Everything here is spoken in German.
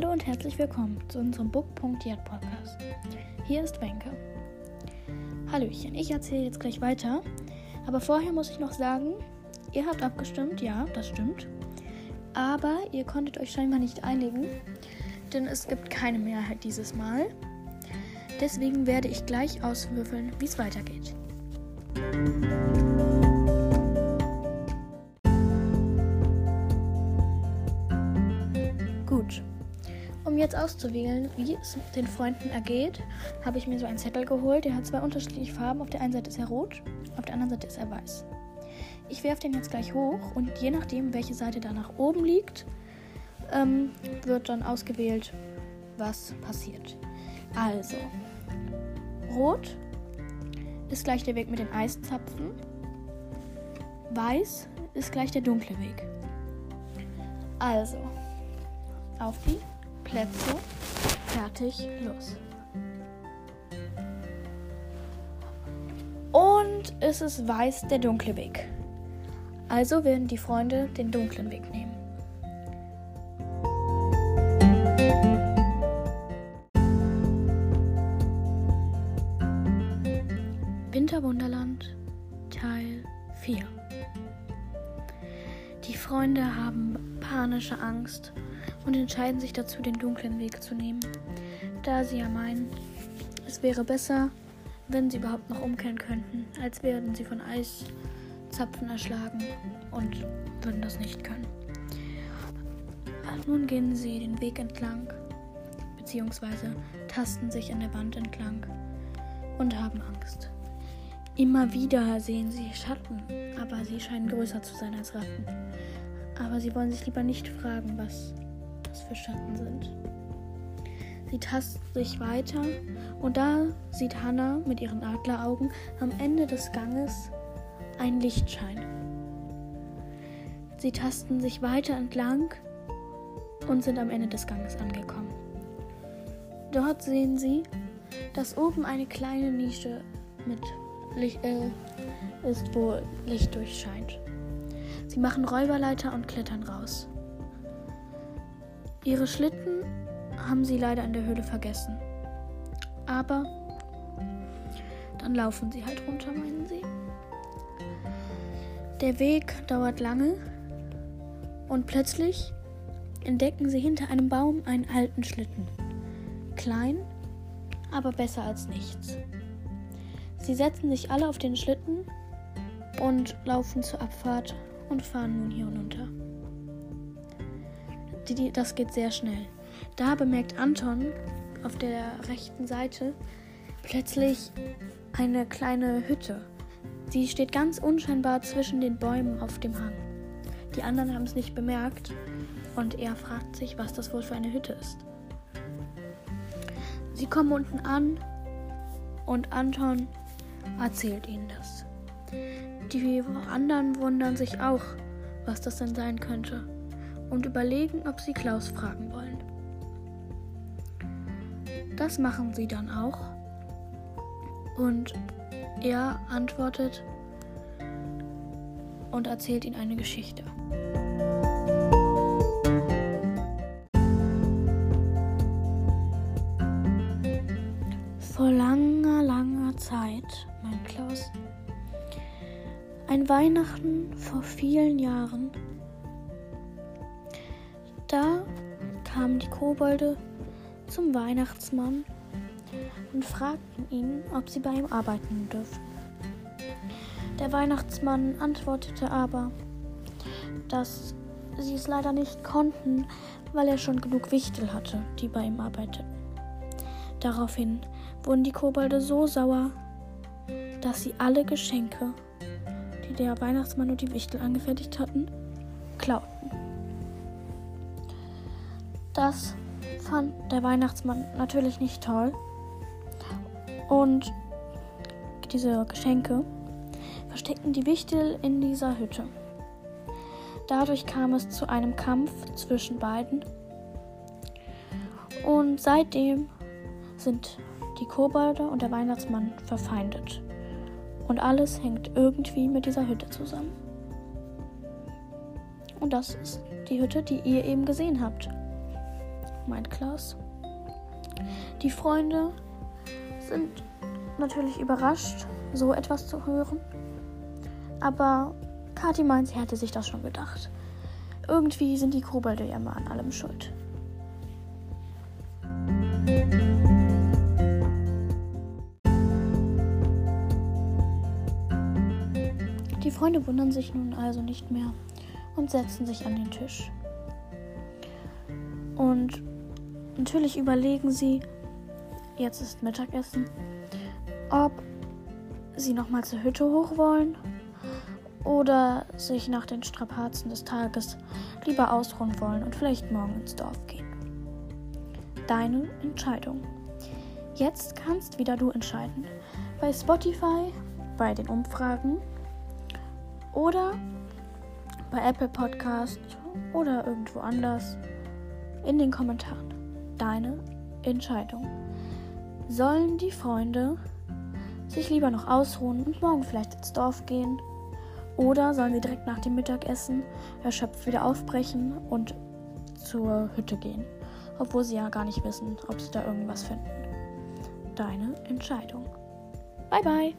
Hallo und herzlich willkommen zu unserem Book.yet Podcast. Hier ist Wenke. Hallöchen, ich erzähle jetzt gleich weiter, aber vorher muss ich noch sagen, ihr habt abgestimmt, ja, das stimmt. Aber ihr konntet euch scheinbar nicht einigen, denn es gibt keine Mehrheit dieses Mal. Deswegen werde ich gleich auswürfeln, wie es weitergeht. Gut. Jetzt auszuwählen, wie es den Freunden ergeht, habe ich mir so einen Zettel geholt. Der hat zwei unterschiedliche Farben. Auf der einen Seite ist er rot, auf der anderen Seite ist er weiß. Ich werfe den jetzt gleich hoch und je nachdem, welche Seite da nach oben liegt, ähm, wird dann ausgewählt, was passiert. Also, rot ist gleich der Weg mit den Eiszapfen. Weiß ist gleich der dunkle Weg. Also, auf die Plätze, fertig, los. Und es ist weiß der dunkle Weg. Also werden die Freunde den dunklen Weg nehmen. Winterwunderland Teil 4 Die Freunde haben panische Angst und entscheiden sich dazu, den dunklen Weg zu nehmen, da sie ja meinen, es wäre besser, wenn sie überhaupt noch umkehren könnten, als werden sie von Eiszapfen erschlagen und würden das nicht können. Nun gehen sie den Weg entlang, beziehungsweise tasten sich an der Wand entlang und haben Angst. Immer wieder sehen sie Schatten, aber sie scheinen größer zu sein als Ratten. Aber sie wollen sich lieber nicht fragen, was das für Schatten sind. Sie tasten sich weiter und da sieht Hannah mit ihren Adleraugen am Ende des Ganges ein Lichtschein. Sie tasten sich weiter entlang und sind am Ende des Ganges angekommen. Dort sehen sie, dass oben eine kleine Nische mit Licht, äh, ist, wo Licht durchscheint. Sie machen Räuberleiter und klettern raus. Ihre Schlitten haben sie leider in der Höhle vergessen. Aber dann laufen sie halt runter, meinen sie. Der Weg dauert lange und plötzlich entdecken sie hinter einem Baum einen alten Schlitten. Klein, aber besser als nichts. Sie setzen sich alle auf den Schlitten und laufen zur Abfahrt und fahren nun hier hinunter. Das geht sehr schnell. Da bemerkt Anton auf der rechten Seite plötzlich eine kleine Hütte. Sie steht ganz unscheinbar zwischen den Bäumen auf dem Hang. Die anderen haben es nicht bemerkt und er fragt sich, was das wohl für eine Hütte ist. Sie kommen unten an und Anton erzählt ihnen das. Die anderen wundern sich auch, was das denn sein könnte und überlegen, ob sie Klaus fragen wollen. Das machen sie dann auch und er antwortet und erzählt ihnen eine Geschichte. Vor langer, langer Zeit, mein Klaus, ein Weihnachten vor vielen Jahren, da kamen die Kobolde zum Weihnachtsmann und fragten ihn, ob sie bei ihm arbeiten dürfen. Der Weihnachtsmann antwortete aber, dass sie es leider nicht konnten, weil er schon genug Wichtel hatte, die bei ihm arbeiteten. Daraufhin wurden die Kobolde so sauer, dass sie alle Geschenke, die der Weihnachtsmann und die Wichtel angefertigt hatten, klauten. Das fand der Weihnachtsmann natürlich nicht toll. Und diese Geschenke versteckten die Wichtel in dieser Hütte. Dadurch kam es zu einem Kampf zwischen beiden. Und seitdem sind die Kobolde und der Weihnachtsmann verfeindet. Und alles hängt irgendwie mit dieser Hütte zusammen. Und das ist die Hütte, die ihr eben gesehen habt. Meint Klaus. Die Freunde sind natürlich überrascht, so etwas zu hören. Aber Kathi meint, sie hätte sich das schon gedacht. Irgendwie sind die Kobolde ja immer an allem schuld. Die Freunde wundern sich nun also nicht mehr und setzen sich an den Tisch. Und natürlich überlegen sie, jetzt ist Mittagessen, ob sie nochmal zur Hütte hoch wollen oder sich nach den Strapazen des Tages lieber ausruhen wollen und vielleicht morgen ins Dorf gehen. Deine Entscheidung. Jetzt kannst wieder du entscheiden. Bei Spotify, bei den Umfragen oder bei Apple Podcast oder irgendwo anders in den Kommentaren. Deine Entscheidung. Sollen die Freunde sich lieber noch ausruhen und morgen vielleicht ins Dorf gehen? Oder sollen sie direkt nach dem Mittagessen erschöpft wieder aufbrechen und zur Hütte gehen? Obwohl sie ja gar nicht wissen, ob sie da irgendwas finden. Deine Entscheidung. Bye bye.